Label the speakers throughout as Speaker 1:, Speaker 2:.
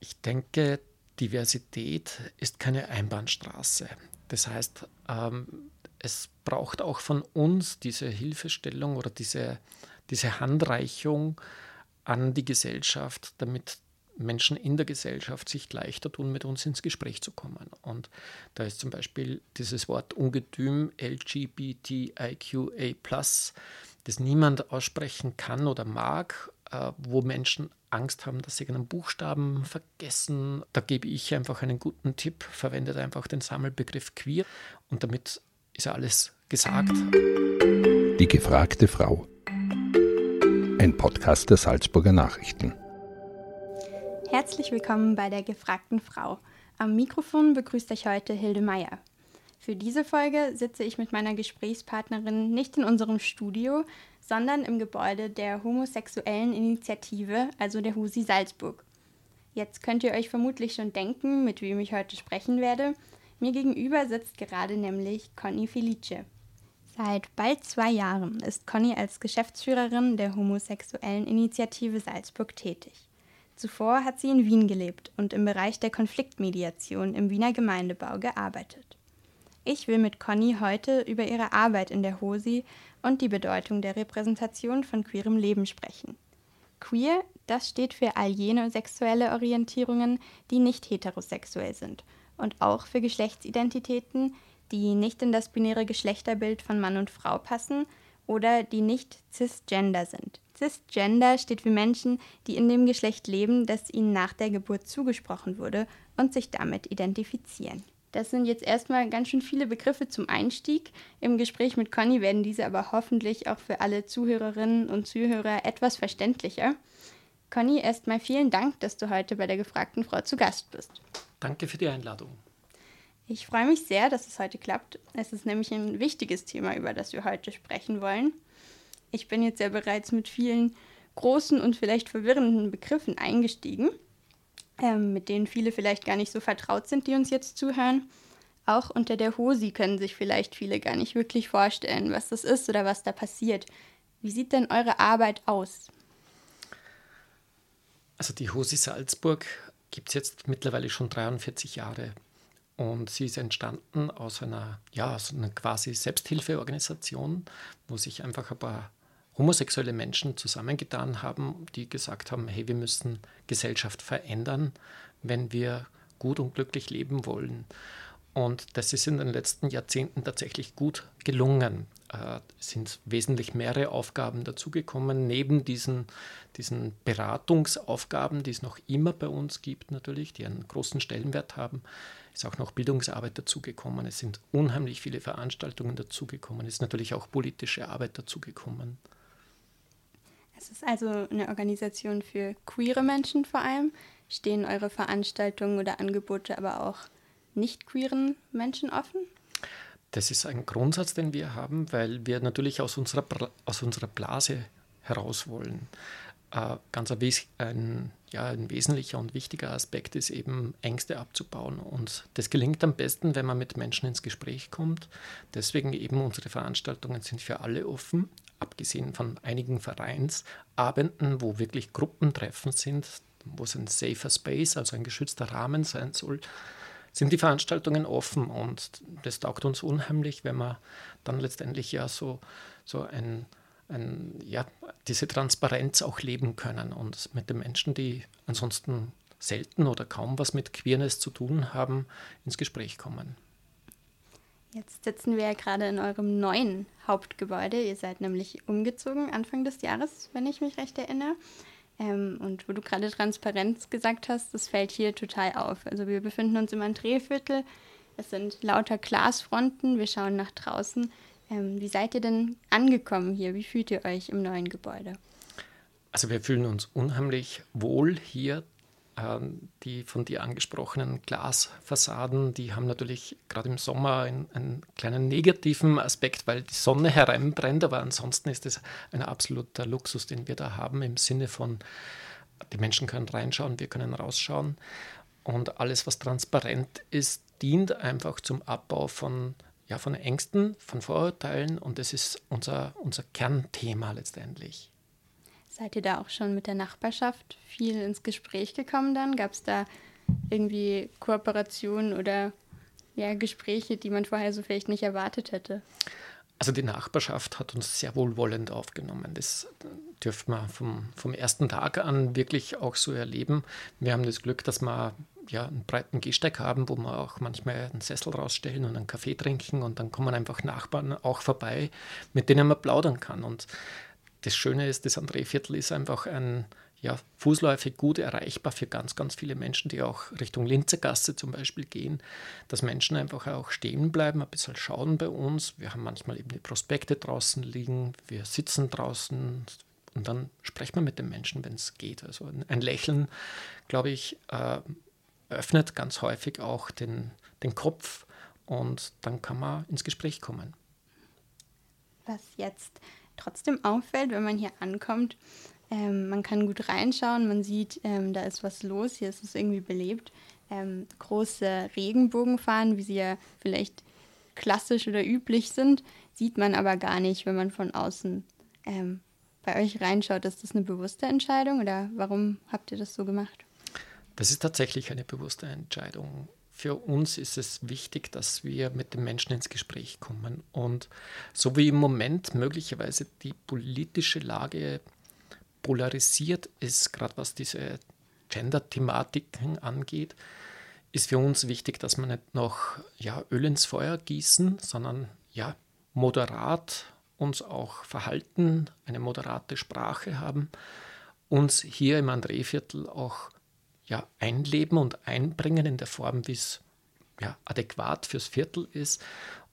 Speaker 1: Ich denke, Diversität ist keine Einbahnstraße. Das heißt, ähm, es braucht auch von uns diese Hilfestellung oder diese, diese Handreichung an die Gesellschaft, damit Menschen in der Gesellschaft sich leichter tun, mit uns ins Gespräch zu kommen. Und da ist zum Beispiel dieses Wort Ungetüm LGBTIQA, das niemand aussprechen kann oder mag, äh, wo Menschen Angst haben, dass sie einen Buchstaben vergessen. Da gebe ich einfach einen guten Tipp, verwendet einfach den Sammelbegriff queer und damit ist ja alles gesagt.
Speaker 2: Die gefragte Frau. Ein Podcast der Salzburger Nachrichten.
Speaker 3: Herzlich willkommen bei der gefragten Frau. Am Mikrofon begrüßt euch heute Hilde Meier. Für diese Folge sitze ich mit meiner Gesprächspartnerin nicht in unserem Studio, sondern im Gebäude der homosexuellen Initiative, also der HUSI Salzburg. Jetzt könnt ihr euch vermutlich schon denken, mit wem ich heute sprechen werde. Mir gegenüber sitzt gerade nämlich Conny Felice. Seit bald zwei Jahren ist Conny als Geschäftsführerin der homosexuellen Initiative Salzburg tätig. Zuvor hat sie in Wien gelebt und im Bereich der Konfliktmediation im Wiener Gemeindebau gearbeitet. Ich will mit Conny heute über ihre Arbeit in der HOSI und die Bedeutung der Repräsentation von queerem Leben sprechen. Queer, das steht für all jene sexuelle Orientierungen, die nicht heterosexuell sind und auch für Geschlechtsidentitäten, die nicht in das binäre Geschlechterbild von Mann und Frau passen oder die nicht cisgender sind. Cisgender steht für Menschen, die in dem Geschlecht leben, das ihnen nach der Geburt zugesprochen wurde und sich damit identifizieren. Das sind jetzt erstmal ganz schön viele Begriffe zum Einstieg. Im Gespräch mit Conny werden diese aber hoffentlich auch für alle Zuhörerinnen und Zuhörer etwas verständlicher. Conny, erstmal vielen Dank, dass du heute bei der gefragten Frau zu Gast bist.
Speaker 1: Danke für die Einladung.
Speaker 3: Ich freue mich sehr, dass es heute klappt. Es ist nämlich ein wichtiges Thema, über das wir heute sprechen wollen. Ich bin jetzt ja bereits mit vielen großen und vielleicht verwirrenden Begriffen eingestiegen ähm, mit denen viele vielleicht gar nicht so vertraut sind, die uns jetzt zuhören. Auch unter der HOSI können sich vielleicht viele gar nicht wirklich vorstellen, was das ist oder was da passiert. Wie sieht denn eure Arbeit aus?
Speaker 1: Also die HOSI Salzburg gibt es jetzt mittlerweile schon 43 Jahre. Und sie ist entstanden aus einer, ja, aus einer quasi Selbsthilfeorganisation, wo sich einfach ein paar homosexuelle Menschen zusammengetan haben, die gesagt haben, hey, wir müssen Gesellschaft verändern, wenn wir gut und glücklich leben wollen. Und das ist in den letzten Jahrzehnten tatsächlich gut gelungen. Äh, es sind wesentlich mehrere Aufgaben dazugekommen, neben diesen, diesen Beratungsaufgaben, die es noch immer bei uns gibt, natürlich, die einen großen Stellenwert haben, ist auch noch Bildungsarbeit dazugekommen. Es sind unheimlich viele Veranstaltungen dazugekommen. Es ist natürlich auch politische Arbeit dazugekommen.
Speaker 3: Es ist also eine Organisation für queere Menschen vor allem. Stehen eure Veranstaltungen oder Angebote aber auch nicht queeren Menschen offen?
Speaker 1: Das ist ein Grundsatz, den wir haben, weil wir natürlich aus unserer, aus unserer Blase heraus wollen. Äh, ganz ein, ein, ja, ein wesentlicher und wichtiger Aspekt ist eben, Ängste abzubauen. Und das gelingt am besten, wenn man mit Menschen ins Gespräch kommt. Deswegen eben unsere Veranstaltungen sind für alle offen, abgesehen von einigen Vereinsabenden, wo wirklich Gruppentreffen sind, wo es ein safer Space, also ein geschützter Rahmen sein soll, sind die Veranstaltungen offen und das taugt uns unheimlich, wenn wir dann letztendlich ja so, so ein, ein, ja, diese Transparenz auch leben können und mit den Menschen, die ansonsten selten oder kaum was mit Queerness zu tun haben, ins Gespräch kommen.
Speaker 3: Jetzt sitzen wir ja gerade in eurem neuen Hauptgebäude. Ihr seid nämlich umgezogen Anfang des Jahres, wenn ich mich recht erinnere. Ähm, und wo du gerade Transparenz gesagt hast, das fällt hier total auf. Also wir befinden uns im Entreeviertel. Es sind lauter Glasfronten. Wir schauen nach draußen. Ähm, wie seid ihr denn angekommen hier? Wie fühlt ihr euch im neuen Gebäude?
Speaker 1: Also wir fühlen uns unheimlich wohl hier ähm, die von dir angesprochenen Glasfassaden, die haben natürlich gerade im Sommer einen, einen, kleinen negativen Aspekt, weil die Sonne hereinbrennt, aber ansonsten ist es ein absoluter Luxus, den wir da haben im Sinne von, die Menschen können reinschauen, wir können rausschauen und alles, was transparent ist, dient einfach zum Abbau von, ja, von Ängsten, von Vorurteilen und das ist unser, unser Kernthema letztendlich
Speaker 3: Seid ihr da auch schon mit der Nachbarschaft viel ins Gespräch gekommen dann? Gab es da irgendwie Kooperationen oder ja, Gespräche, die man vorher so vielleicht nicht erwartet hätte?
Speaker 1: Also die Nachbarschaft hat uns sehr wohlwollend aufgenommen. Das dürfte man vom, vom ersten Tag an wirklich auch so erleben. Wir haben das Glück, dass wir ja, einen breiten Gehsteig haben, wo wir auch manchmal einen Sessel rausstellen und einen Kaffee trinken und dann kommen einfach Nachbarn auch vorbei, mit denen man plaudern kann. Und das Schöne ist, das André-Viertel ist einfach ein ja, fußläufig gut erreichbar für ganz, ganz viele Menschen, die auch Richtung Linzergasse zum Beispiel gehen, dass Menschen einfach auch stehen bleiben, ein bisschen schauen bei uns. Wir haben manchmal eben die Prospekte draußen liegen, wir sitzen draußen und dann sprechen wir mit den Menschen, wenn es geht. Also ein Lächeln, glaube ich, äh, öffnet ganz häufig auch den, den Kopf und dann kann man ins Gespräch kommen.
Speaker 3: Was jetzt trotzdem auffällt, wenn man hier ankommt, ähm, man kann gut reinschauen, man sieht, ähm, da ist was los, hier ist es irgendwie belebt. Ähm, große Regenbogenfahnen, wie sie ja vielleicht klassisch oder üblich sind, sieht man aber gar nicht, wenn man von außen ähm, bei euch reinschaut. Ist das eine bewusste Entscheidung oder warum habt ihr das so gemacht?
Speaker 1: Das ist tatsächlich eine bewusste Entscheidung. Für uns ist es wichtig, dass wir mit den Menschen ins Gespräch kommen. Und so wie im Moment möglicherweise die politische Lage polarisiert ist, gerade was diese Gender-Thematiken angeht, ist für uns wichtig, dass wir nicht noch ja, Öl ins Feuer gießen, sondern ja, moderat uns auch verhalten, eine moderate Sprache haben, uns hier im André-Viertel auch ja, einleben und einbringen in der Form, wie es ja, adäquat fürs Viertel ist.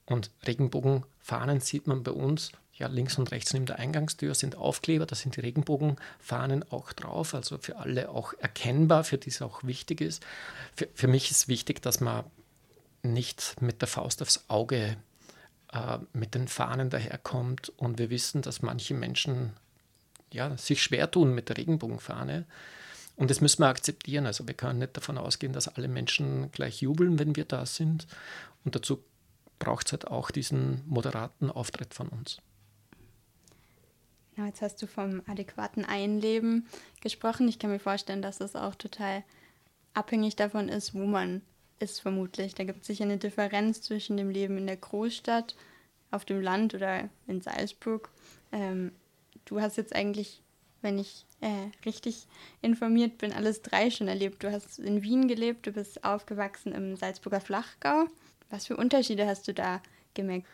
Speaker 1: Und Regenbogenfahnen sieht man bei uns ja, links und rechts neben der Eingangstür sind Aufkleber, da sind die Regenbogenfahnen auch drauf, also für alle auch erkennbar, für die es auch wichtig ist. Für, für mich ist wichtig, dass man nicht mit der Faust aufs Auge äh, mit den Fahnen daherkommt und wir wissen, dass manche Menschen ja, sich schwer tun mit der Regenbogenfahne. Und das müssen wir akzeptieren. Also wir können nicht davon ausgehen, dass alle Menschen gleich jubeln, wenn wir da sind. Und dazu braucht es halt auch diesen moderaten Auftritt von uns.
Speaker 3: Ja, jetzt hast du vom adäquaten Einleben gesprochen. Ich kann mir vorstellen, dass es auch total abhängig davon ist, wo man ist, vermutlich. Da gibt es sicher eine Differenz zwischen dem Leben in der Großstadt, auf dem Land oder in Salzburg. Ähm, du hast jetzt eigentlich, wenn ich äh, richtig informiert bin, alles drei schon erlebt. Du hast in Wien gelebt, du bist aufgewachsen im Salzburger Flachgau. Was für Unterschiede hast du da gemerkt?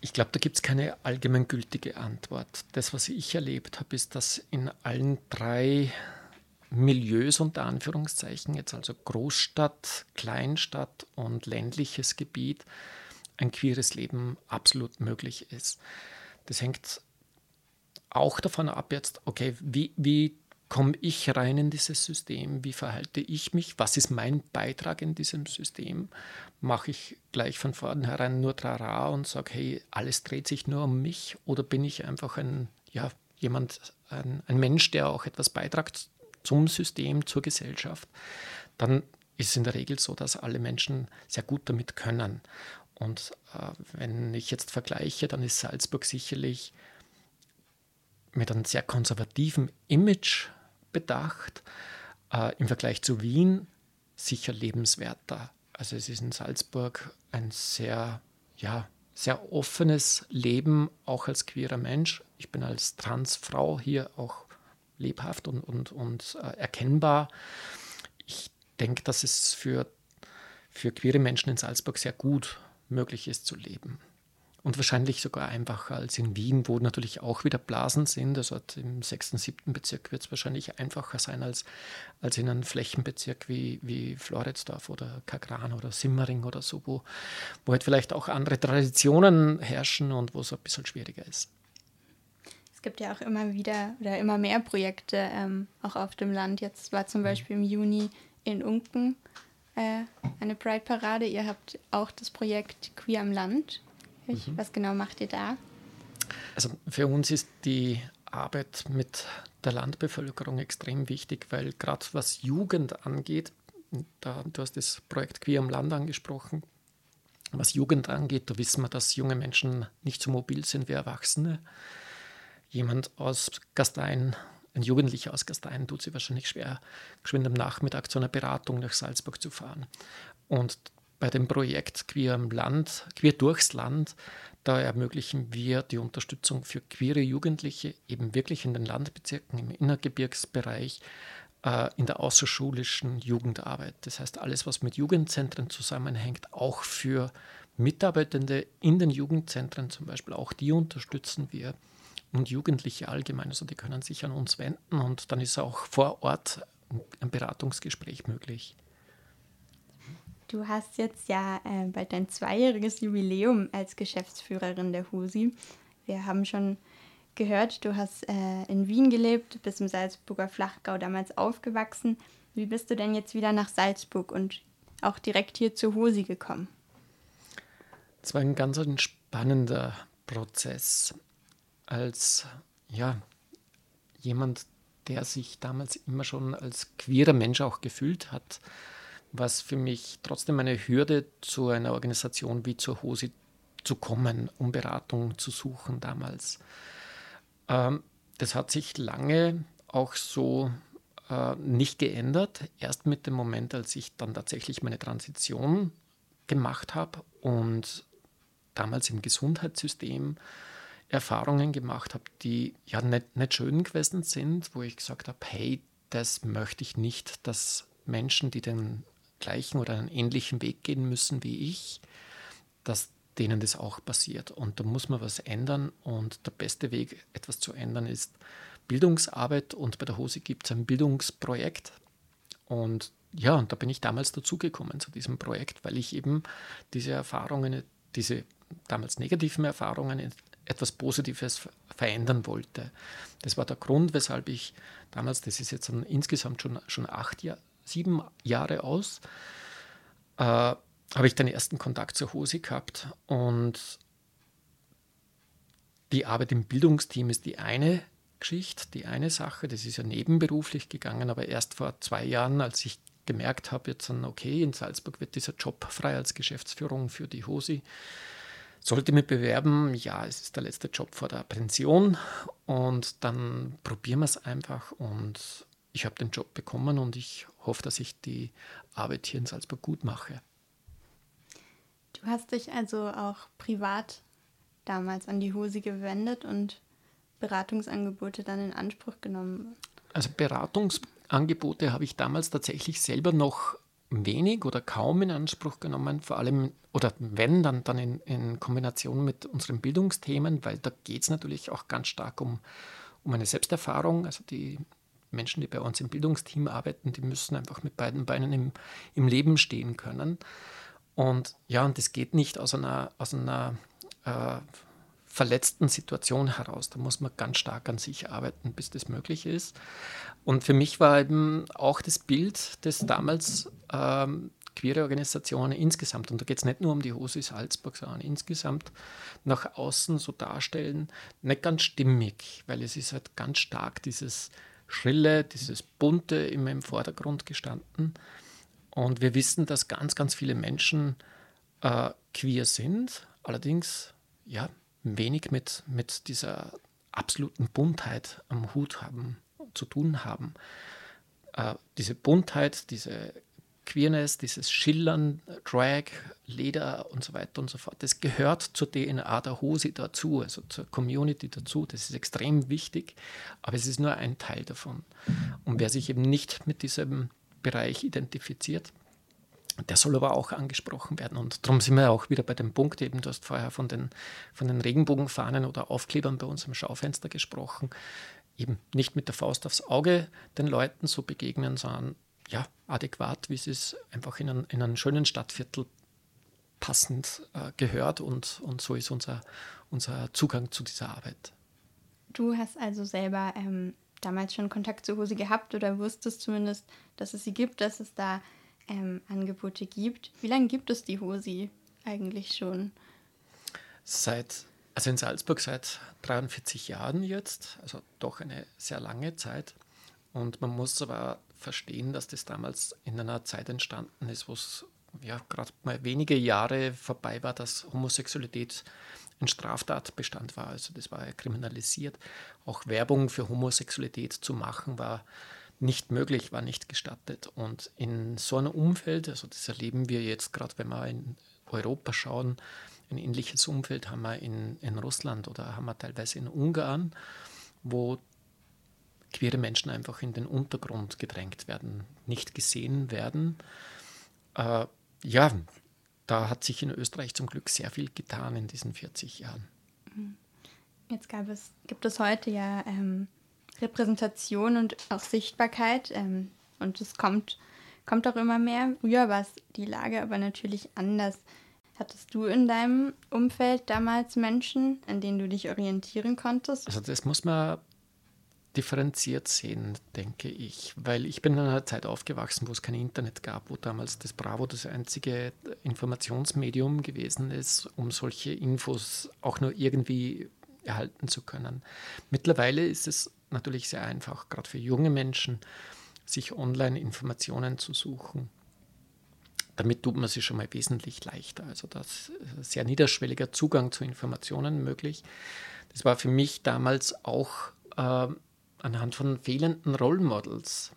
Speaker 1: Ich glaube, da gibt es keine allgemeingültige Antwort. Das, was ich erlebt habe, ist, dass in allen drei Milieus unter Anführungszeichen, jetzt also Großstadt, Kleinstadt und ländliches Gebiet, ein queeres Leben absolut möglich ist. Das hängt auch davon ab jetzt, okay, wie, wie komme ich rein in dieses System? Wie verhalte ich mich? Was ist mein Beitrag in diesem System? Mache ich gleich von vornherein nur Trara und sage, hey, alles dreht sich nur um mich? Oder bin ich einfach ein, ja, jemand, ein, ein Mensch, der auch etwas beitragt zum System, zur Gesellschaft? Dann ist es in der Regel so, dass alle Menschen sehr gut damit können. Und äh, wenn ich jetzt vergleiche, dann ist Salzburg sicherlich mit einem sehr konservativen Image bedacht, äh, im Vergleich zu Wien sicher lebenswerter. Also es ist in Salzburg ein sehr, ja, sehr offenes Leben, auch als queerer Mensch. Ich bin als Transfrau hier auch lebhaft und, und, und äh, erkennbar. Ich denke, dass es für, für queere Menschen in Salzburg sehr gut möglich ist zu leben und wahrscheinlich sogar einfacher als in Wien, wo natürlich auch wieder Blasen sind. Also im 6., 7. Bezirk wird es wahrscheinlich einfacher sein als, als in einem Flächenbezirk wie, wie Floridsdorf oder Kagran oder Simmering oder so, wo, wo halt vielleicht auch andere Traditionen herrschen und wo es ein bisschen schwieriger ist.
Speaker 3: Es gibt ja auch immer wieder oder immer mehr Projekte ähm, auch auf dem Land. Jetzt war zum mhm. Beispiel im Juni in Unken äh, eine Pride-Parade. Ihr habt auch das Projekt Queer am Land Mhm. Was genau macht ihr da?
Speaker 1: Also für uns ist die Arbeit mit der Landbevölkerung extrem wichtig, weil gerade was Jugend angeht, da, du hast das Projekt Queer am Land angesprochen, was Jugend angeht, da wissen wir, dass junge Menschen nicht so mobil sind wie Erwachsene. jemand aus Gastein, ein Jugendlicher aus Gastein, tut sich wahrscheinlich schwer, geschwind am Nachmittag zu einer Beratung nach Salzburg zu fahren. Und bei dem Projekt Queer im Land, Queer durchs Land, da ermöglichen wir die Unterstützung für queere Jugendliche eben wirklich in den Landbezirken, im Innergebirgsbereich, äh, in der außerschulischen Jugendarbeit. Das heißt, alles, was mit Jugendzentren zusammenhängt, auch für Mitarbeitende in den Jugendzentren zum Beispiel, auch die unterstützen wir und Jugendliche allgemein. Also die können sich an uns wenden und dann ist auch vor Ort ein Beratungsgespräch möglich.
Speaker 3: Du hast jetzt ja äh, bald dein zweijähriges Jubiläum als Geschäftsführerin der HUSI. Wir haben schon gehört, du hast äh, in Wien gelebt, bist im Salzburger Flachgau damals aufgewachsen. Wie bist du denn jetzt wieder nach Salzburg und auch direkt hier zur HUSI gekommen?
Speaker 1: Es war ein ganz spannender Prozess. Als ja, jemand, der sich damals immer schon als queerer Mensch auch gefühlt hat, was für mich trotzdem eine Hürde zu einer Organisation wie zur HOSI zu kommen, um Beratung zu suchen damals. Ähm, das hat sich lange auch so äh, nicht geändert. Erst mit dem Moment, als ich dann tatsächlich meine Transition gemacht habe und damals im Gesundheitssystem Erfahrungen gemacht habe, die ja nicht, nicht schön gewesen sind, wo ich gesagt habe, hey, das möchte ich nicht, dass Menschen, die den gleichen oder einen ähnlichen Weg gehen müssen wie ich, dass denen das auch passiert. Und da muss man was ändern. Und der beste Weg, etwas zu ändern, ist Bildungsarbeit. Und bei der Hose gibt es ein Bildungsprojekt. Und ja, und da bin ich damals dazugekommen zu diesem Projekt, weil ich eben diese Erfahrungen, diese damals negativen Erfahrungen etwas Positives verändern wollte. Das war der Grund, weshalb ich damals, das ist jetzt insgesamt schon, schon acht Jahre, sieben Jahre aus, äh, habe ich den ersten Kontakt zur Hose gehabt. Und die Arbeit im Bildungsteam ist die eine Geschichte, die eine Sache. Das ist ja nebenberuflich gegangen, aber erst vor zwei Jahren, als ich gemerkt habe, jetzt dann, okay, in Salzburg wird dieser Job frei als Geschäftsführung für die HOSI. Sollte mich bewerben, ja, es ist der letzte Job vor der Pension und dann probieren wir es einfach und ich habe den Job bekommen und ich hoffe, dass ich die Arbeit hier in Salzburg gut mache.
Speaker 3: Du hast dich also auch privat damals an die Hose gewendet und Beratungsangebote dann in Anspruch genommen.
Speaker 1: Also Beratungsangebote habe ich damals tatsächlich selber noch wenig oder kaum in Anspruch genommen, vor allem, oder wenn, dann, dann in, in Kombination mit unseren Bildungsthemen, weil da geht es natürlich auch ganz stark um, um eine Selbsterfahrung. Also die Menschen, die bei uns im Bildungsteam arbeiten, die müssen einfach mit beiden Beinen im, im Leben stehen können. Und ja, und das geht nicht aus einer, aus einer äh, verletzten Situation heraus. Da muss man ganz stark an sich arbeiten, bis das möglich ist. Und für mich war eben auch das Bild, das damals ähm, queere Organisationen insgesamt, und da geht es nicht nur um die Hose Salzburg, sondern insgesamt nach außen so darstellen, nicht ganz stimmig, weil es ist halt ganz stark dieses Schrille, dieses Bunte immer im Vordergrund gestanden. Und wir wissen, dass ganz, ganz viele Menschen äh, queer sind, allerdings ja, wenig mit, mit dieser absoluten Buntheit am Hut haben, zu tun haben. Äh, diese Buntheit, diese Queerness, dieses Schillern, Drag, Leder und so weiter und so fort, das gehört zur DNA der Hose dazu, also zur Community dazu. Das ist extrem wichtig, aber es ist nur ein Teil davon. Und wer sich eben nicht mit diesem Bereich identifiziert, der soll aber auch angesprochen werden. Und darum sind wir auch wieder bei dem Punkt, eben, du hast vorher von den, von den Regenbogenfahnen oder Aufklebern bei uns im Schaufenster gesprochen. Eben nicht mit der Faust aufs Auge den Leuten so begegnen, sondern ja, adäquat, wie es einfach in, ein, in einem schönen Stadtviertel passend äh, gehört und, und so ist unser, unser Zugang zu dieser Arbeit.
Speaker 3: Du hast also selber ähm, damals schon Kontakt zu Hose gehabt oder wusstest zumindest, dass es sie gibt, dass es da ähm, Angebote gibt. Wie lange gibt es die Hosi eigentlich schon?
Speaker 1: Seit, also in Salzburg seit 43 Jahren jetzt, also doch eine sehr lange Zeit. Und man muss aber verstehen, dass das damals in einer Zeit entstanden ist, wo es ja gerade mal wenige Jahre vorbei war, dass Homosexualität ein Straftatbestand war. Also das war ja kriminalisiert. Auch Werbung für Homosexualität zu machen war nicht möglich, war nicht gestattet. Und in so einem Umfeld, also das erleben wir jetzt gerade, wenn wir in Europa schauen, ein ähnliches Umfeld haben wir in, in Russland oder haben wir teilweise in Ungarn, wo queere Menschen einfach in den Untergrund gedrängt werden, nicht gesehen werden. Äh, ja, da hat sich in Österreich zum Glück sehr viel getan in diesen 40 Jahren.
Speaker 3: Jetzt gab es, gibt es heute ja ähm, Repräsentation und auch Sichtbarkeit ähm, und es kommt, kommt auch immer mehr. Früher war es die Lage aber natürlich anders. Hattest du in deinem Umfeld damals Menschen, an denen du dich orientieren konntest?
Speaker 1: Also das muss man differenziert sehen, denke ich. Weil ich bin in einer Zeit aufgewachsen, wo es kein Internet gab, wo damals das Bravo das einzige Informationsmedium gewesen ist, um solche Infos auch nur irgendwie erhalten zu können. Mittlerweile ist es natürlich sehr einfach, gerade für junge Menschen, sich online Informationen zu suchen. Damit tut man sich schon mal wesentlich leichter. Also das ist sehr niederschwelliger Zugang zu Informationen möglich. Das war für mich damals auch äh, anhand von fehlenden Role Models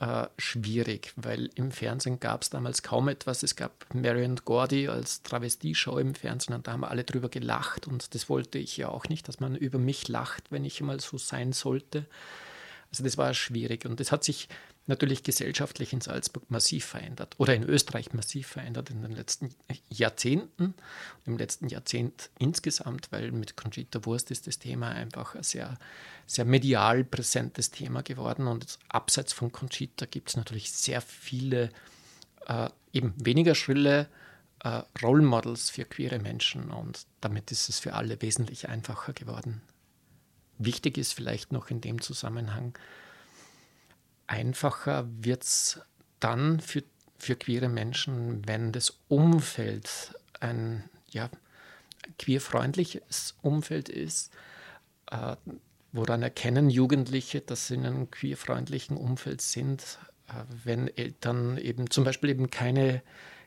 Speaker 1: äh, schwierig, weil im Fernsehen gab es damals kaum etwas. Es gab Marion Gordy als Travestie-Show im Fernsehen und da haben alle drüber gelacht und das wollte ich ja auch nicht, dass man über mich lacht, wenn ich mal so sein sollte. Also das war schwierig und das hat sich natürlich gesellschaftlich in Salzburg massiv verändert oder in Österreich massiv verändert in den letzten Jahrzehnten, im letzten Jahrzehnt insgesamt, weil mit Conchita Wurst ist das Thema einfach ein sehr, sehr medial präsentes Thema geworden und abseits von Conchita gibt es natürlich sehr viele äh, eben weniger schrille äh, Role Models für queere Menschen und damit ist es für alle wesentlich einfacher geworden. Wichtig ist vielleicht noch in dem Zusammenhang, einfacher wird es dann für, für queere Menschen, wenn das Umfeld ein ja, queerfreundliches Umfeld ist. Äh, woran erkennen Jugendliche, dass sie in einem queerfreundlichen Umfeld sind, äh, wenn Eltern eben zum Beispiel eben keine,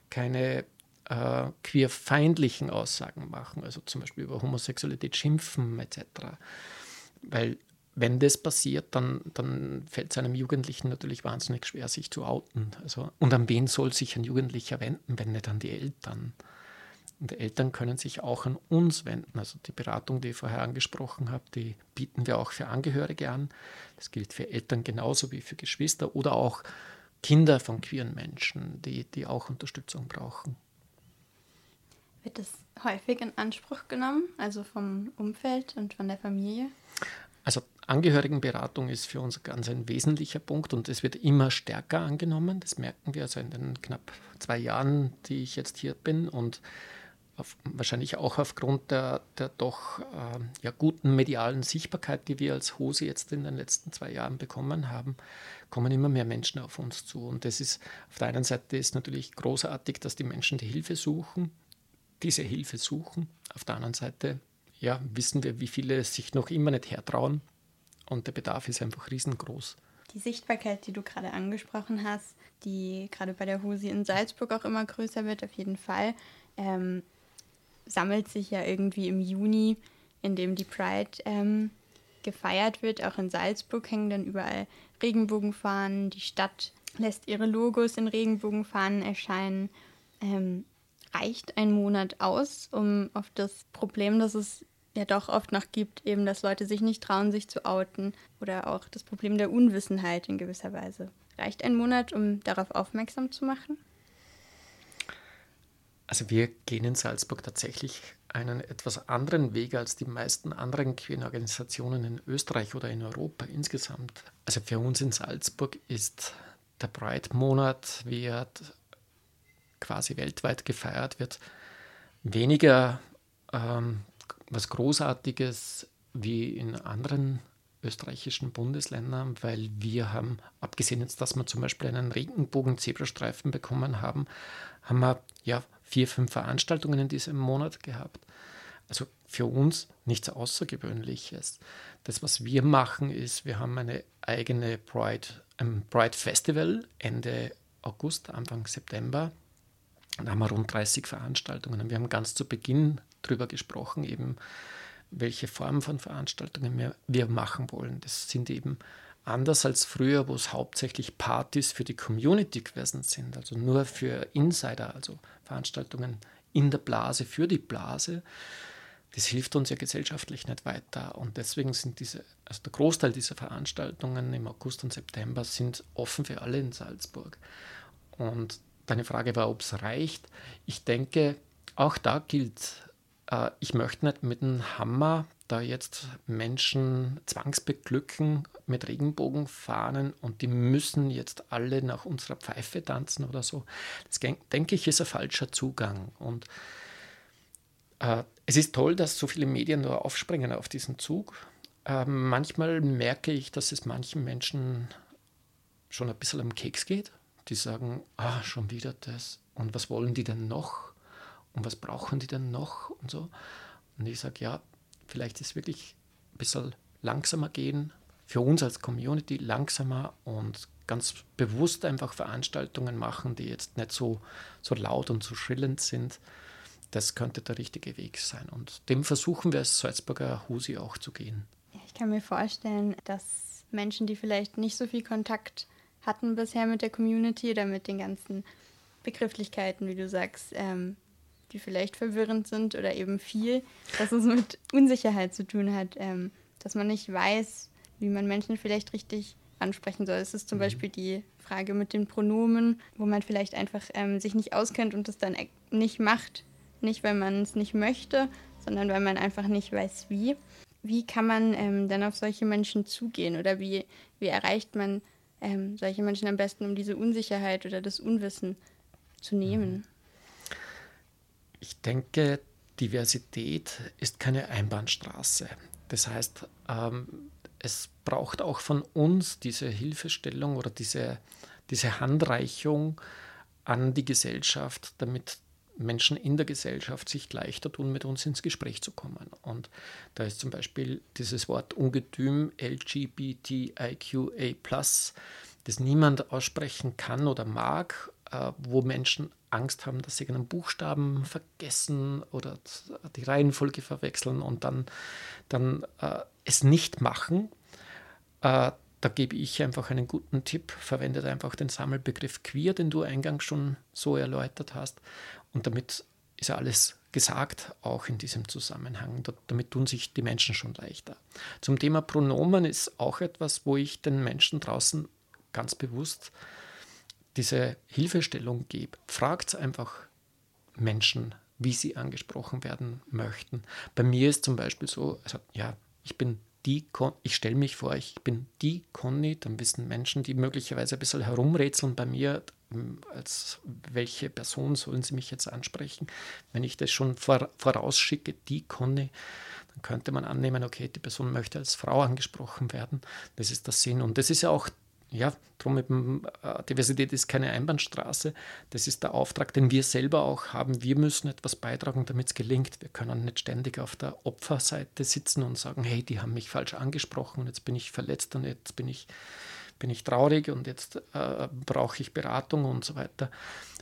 Speaker 1: keine äh, queerfeindlichen Aussagen machen, also zum Beispiel über Homosexualität schimpfen etc. Weil wenn das passiert, dann, dann fällt es einem Jugendlichen natürlich wahnsinnig schwer, sich zu outen. Also, und an wen soll sich ein Jugendlicher wenden, wenn nicht an die Eltern? Und die Eltern können sich auch an uns wenden. Also die Beratung, die ich vorher angesprochen habe, die bieten wir auch für Angehörige an. Das gilt für Eltern genauso wie für Geschwister oder auch Kinder von queeren Menschen, die, die auch Unterstützung brauchen.
Speaker 3: Wird das häufig in Anspruch genommen, also vom Umfeld und von der Familie?
Speaker 1: Also Angehörigenberatung ist für uns ganz ein wesentlicher Punkt und es wird immer stärker angenommen. Das merken wir also in den knapp zwei Jahren, die ich jetzt hier bin und auf, wahrscheinlich auch aufgrund der, der doch äh, ja, guten medialen Sichtbarkeit, die wir als Hose jetzt in den letzten zwei Jahren bekommen haben, kommen immer mehr Menschen auf uns zu. Und das ist auf der einen Seite ist natürlich großartig, dass die Menschen die Hilfe suchen, diese Hilfe suchen. Auf der anderen Seite ja, wissen wir, wie viele sich noch immer nicht hertrauen. Und der Bedarf ist einfach riesengroß.
Speaker 3: Die Sichtbarkeit, die du gerade angesprochen hast, die gerade bei der Husi in Salzburg auch immer größer wird, auf jeden Fall, ähm, sammelt sich ja irgendwie im Juni, in dem die Pride ähm, gefeiert wird. Auch in Salzburg hängen dann überall Regenbogenfahnen. Die Stadt lässt ihre Logos in Regenbogenfahnen erscheinen. Ähm, reicht ein Monat aus, um auf das Problem, das es ja doch oft noch gibt, eben, dass Leute sich nicht trauen, sich zu outen oder auch das Problem der Unwissenheit in gewisser Weise. Reicht ein Monat, um darauf aufmerksam zu machen?
Speaker 1: Also wir gehen in Salzburg tatsächlich einen etwas anderen Weg als die meisten anderen queeren Organisationen in Österreich oder in Europa insgesamt. Also für uns in Salzburg ist der Pride-Monat wird quasi weltweit gefeiert wird, weniger ähm, was Großartiges wie in anderen österreichischen Bundesländern, weil wir haben, abgesehen jetzt, dass wir zum Beispiel einen Regenbogen-Zebrastreifen bekommen haben, haben wir ja vier, fünf Veranstaltungen in diesem Monat gehabt. Also für uns nichts Außergewöhnliches. Das, was wir machen, ist, wir haben eine eigene Pride, ein Pride Festival Ende August, Anfang September. Da haben wir rund 30 Veranstaltungen. Wir haben ganz zu Beginn darüber gesprochen, eben welche Form von Veranstaltungen wir machen wollen. Das sind eben anders als früher, wo es hauptsächlich Partys für die Community gewesen sind, also nur für Insider, also Veranstaltungen in der Blase für die Blase. Das hilft uns ja gesellschaftlich nicht weiter. Und deswegen sind diese, also der Großteil dieser Veranstaltungen im August und September sind offen für alle in Salzburg. Und deine Frage war, ob es reicht. Ich denke, auch da gilt, äh, ich möchte nicht mit einem Hammer da jetzt Menschen zwangsbeglücken mit Regenbogenfahnen und die müssen jetzt alle nach unserer Pfeife tanzen oder so. Das denke ich ist ein falscher Zugang. Und äh, es ist toll, dass so viele Medien nur aufspringen auf diesen Zug. Äh, manchmal merke ich, dass es manchen Menschen schon ein bisschen am Keks geht. Die sagen, ah, schon wieder das. Und was wollen die denn noch? Und was brauchen die denn noch? Und so. Und ich sage, ja, vielleicht ist wirklich ein bisschen langsamer gehen, für uns als Community langsamer und ganz bewusst einfach Veranstaltungen machen, die jetzt nicht so, so laut und so schrillend sind. Das könnte der richtige Weg sein. Und dem versuchen wir als Salzburger Husi auch zu gehen.
Speaker 3: Ich kann mir vorstellen, dass Menschen, die vielleicht nicht so viel Kontakt hatten bisher mit der Community oder mit den ganzen Begrifflichkeiten, wie du sagst, ähm, die vielleicht verwirrend sind oder eben viel, dass es mit Unsicherheit zu tun hat, ähm, dass man nicht weiß, wie man Menschen vielleicht richtig ansprechen soll. Es ist zum mhm. Beispiel die Frage mit den Pronomen, wo man vielleicht einfach ähm, sich nicht auskennt und es dann e-, nicht macht. Nicht, weil man es nicht möchte, sondern weil man einfach nicht weiß, wie. Wie kann man ähm, dann auf solche Menschen zugehen oder wie, wie erreicht man ähm, solche Menschen am besten, um diese Unsicherheit oder das Unwissen zu nehmen?
Speaker 1: Ich denke, Diversität ist keine Einbahnstraße. Das heißt, ähm, es braucht auch von uns diese Hilfestellung oder diese, diese Handreichung an die Gesellschaft, damit Menschen in der Gesellschaft sich leichter tun, mit uns ins Gespräch zu kommen. Und da ist zum Beispiel dieses Wort Ungetüm LGBTIQA, das niemand aussprechen kann oder mag, äh, wo Menschen Angst haben, dass sie einen Buchstaben vergessen oder die Reihenfolge verwechseln und dann, dann äh, es nicht machen. Äh, da gebe ich einfach einen guten Tipp. Verwendet einfach den Sammelbegriff queer, den du eingangs schon so erläutert hast. Und damit ist ja alles gesagt, auch in diesem Zusammenhang. Damit tun sich die Menschen schon leichter. Zum Thema Pronomen ist auch etwas, wo ich den Menschen draußen ganz bewusst diese Hilfestellung gebe. Fragt einfach Menschen, wie sie angesprochen werden möchten. Bei mir ist zum Beispiel so, also ja, ich bin die, Con ich stelle mich vor, ich bin die Conny, dann wissen Menschen, die möglicherweise ein bisschen herumrätseln bei mir, ähm, als welche Person sollen sie mich jetzt ansprechen. Wenn ich das schon vor, vorausschicke, die Conny, dann könnte man annehmen, okay, die Person möchte als Frau angesprochen werden. Das ist der Sinn. Und das ist ja auch ja, darum eben, äh, Diversität ist keine Einbahnstraße. Das ist der Auftrag, den wir selber auch haben. Wir müssen etwas beitragen, damit es gelingt. Wir können nicht ständig auf der Opferseite sitzen und sagen, hey, die haben mich falsch angesprochen und jetzt bin ich verletzt und jetzt bin ich, bin ich traurig und jetzt äh, brauche ich Beratung und so weiter.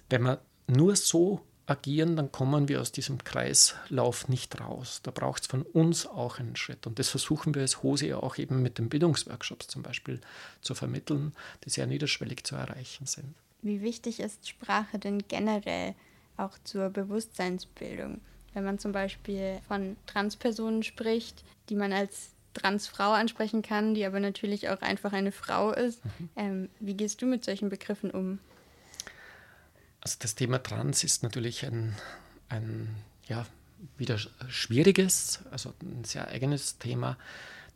Speaker 1: Wenn man nur so agieren, dann kommen wir aus diesem Kreislauf nicht raus. Da braucht es von uns auch einen Schritt. Und das versuchen wir als Hose ja auch eben mit den Bildungsworkshops zum Beispiel zu vermitteln, die sehr niederschwellig zu erreichen sind.
Speaker 3: Wie wichtig ist Sprache denn generell auch zur Bewusstseinsbildung? Wenn man zum Beispiel von Transpersonen spricht, die man als Transfrau ansprechen kann, die aber natürlich auch einfach eine Frau ist. Mhm. Ähm, wie gehst du mit solchen Begriffen um?
Speaker 1: Also das Thema Trans ist natürlich ein, ein ja, wieder schwieriges, also ein sehr eigenes Thema.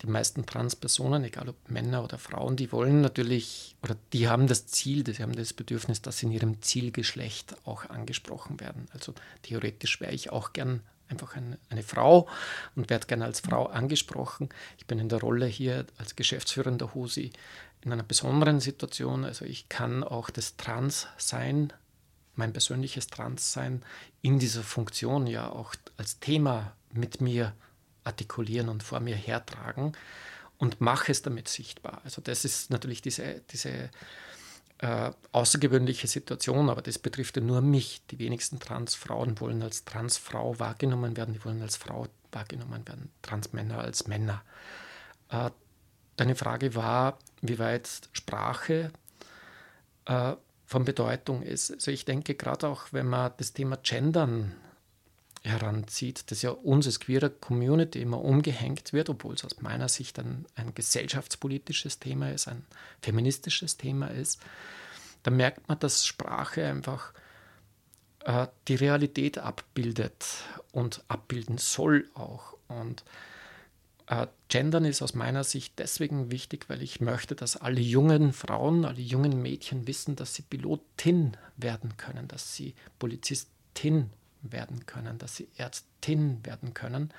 Speaker 1: Die meisten Transpersonen, egal ob Männer oder Frauen, die wollen natürlich oder die haben das Ziel, die haben das Bedürfnis, dass sie in ihrem Zielgeschlecht auch angesprochen werden. Also theoretisch wäre ich auch gern einfach eine, eine Frau und werde gerne als Frau angesprochen. Ich bin in der Rolle hier als geschäftsführender HOSI in einer besonderen Situation. Also ich kann auch das Transsein mein persönliches Transsein in dieser Funktion ja auch als Thema mit mir artikulieren und vor mir hertragen und mache es damit sichtbar. Also das ist natürlich diese, diese äh, außergewöhnliche Situation, aber das betrifft ja nur mich. Die wenigsten Transfrauen wollen als Transfrau wahrgenommen werden, die wollen als Frau wahrgenommen werden, Transmänner als Männer. Äh, deine Frage war, wie weit Sprache äh, von Bedeutung ist. Also ich denke gerade auch, wenn man das Thema Gendern heranzieht, das ja uns als queere Community immer umgehängt wird, obwohl es aus meiner Sicht ein, ein gesellschaftspolitisches Thema ist, ein feministisches Thema ist, dann merkt man, dass Sprache einfach äh, die Realität abbildet und abbilden soll auch. Und äh, Gendern ist aus meiner Sicht deswegen wichtig, weil ich möchte, dass alle jungen Frauen, alle jungen Mädchen wissen, dass sie Pilotin werden können, dass sie Polizistin werden können, dass sie Ärztin werden können,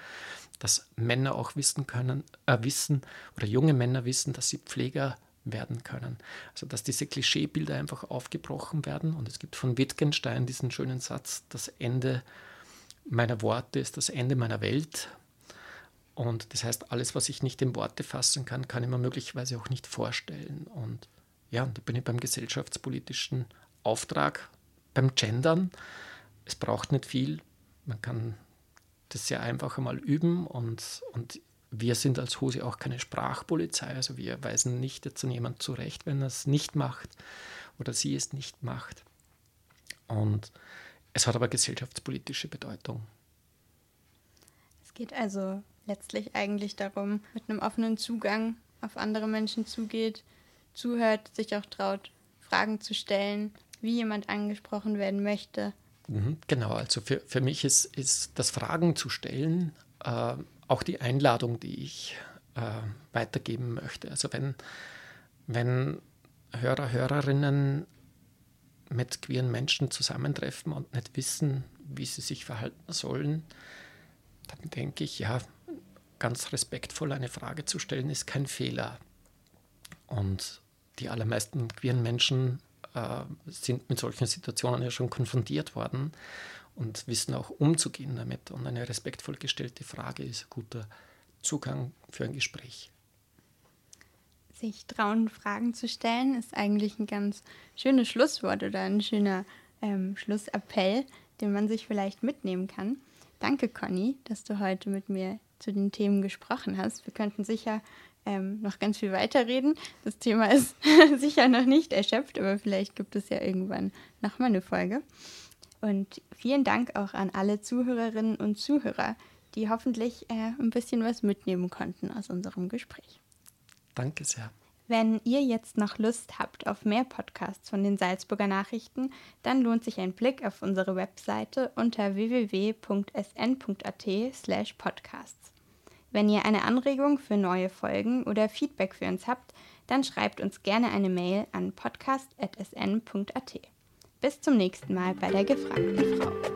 Speaker 1: dass Männer auch wissen können, äh, wissen oder junge Männer wissen, dass sie Pfleger werden können. Also dass diese Klischeebilder einfach aufgebrochen werden. Und es gibt von Wittgenstein diesen schönen Satz, das Ende meiner Worte ist das Ende meiner Welt. Und das heißt, alles, was ich nicht in Worte fassen kann, kann ich mir möglicherweise auch nicht vorstellen. Und ja, da bin ich beim gesellschaftspolitischen Auftrag, beim Gendern es braucht nicht viel. Man kann das sehr einfach einmal üben und, und wir sind als Hose auch keine Sprachpolizei. Also wir weisen nicht jetzt an jemand zurecht, wenn er es nicht macht oder sie es nicht macht. Und es hat aber gesellschaftspolitische Bedeutung.
Speaker 3: Es geht also letztlich eigentlich darum, mit einem offenen Zugang auf andere Menschen zugeht, zuhört, sich auch traut, Fragen zu stellen, wie jemand angesprochen werden möchte
Speaker 1: Mhm, genau, also für, für mich ist, ist das Fragen zu stellen äh, auch die Einladung, die ich äh, weitergeben möchte. Also wenn, wenn Hörer, Hörerinnen mit queeren Menschen zusammentreffen und nicht wissen, wie sie sich verhalten sollen, dann denke ich, ja, ganz respektvoll eine Frage zu stellen, ist kein Fehler. Und die allermeisten queeren Menschen äh, sind mit solchen Situationen ja schon konfrontiert worden und wissen auch umzugehen damit. Und eine respektvoll gestellte Frage ist ein guter Zugang für ein Gespräch.
Speaker 3: Sich trauen, Fragen zu stellen, ist eigentlich ein ganz schönes Schlusswort oder ein schöner ähm, Schlussappell, den man sich vielleicht mitnehmen kann. Danke, Conny, dass du heute mit mir zu den Themen gesprochen hast. Wir könnten sicher ähm, noch ganz viel weiterreden. Das Thema ist sicher noch nicht erschöpft, aber vielleicht gibt es ja irgendwann nochmal eine Folge. Und vielen Dank auch an alle Zuhörerinnen und Zuhörer, die hoffentlich äh, ein bisschen was mitnehmen konnten aus unserem Gespräch.
Speaker 1: Danke sehr.
Speaker 3: Wenn ihr jetzt noch Lust habt auf mehr Podcasts von den Salzburger Nachrichten, dann lohnt sich ein Blick auf unsere Webseite unter www.sn.at/podcasts. Wenn ihr eine Anregung für neue Folgen oder Feedback für uns habt, dann schreibt uns gerne eine Mail an podcast.sn.at. Bis zum nächsten Mal bei der gefragten Frau.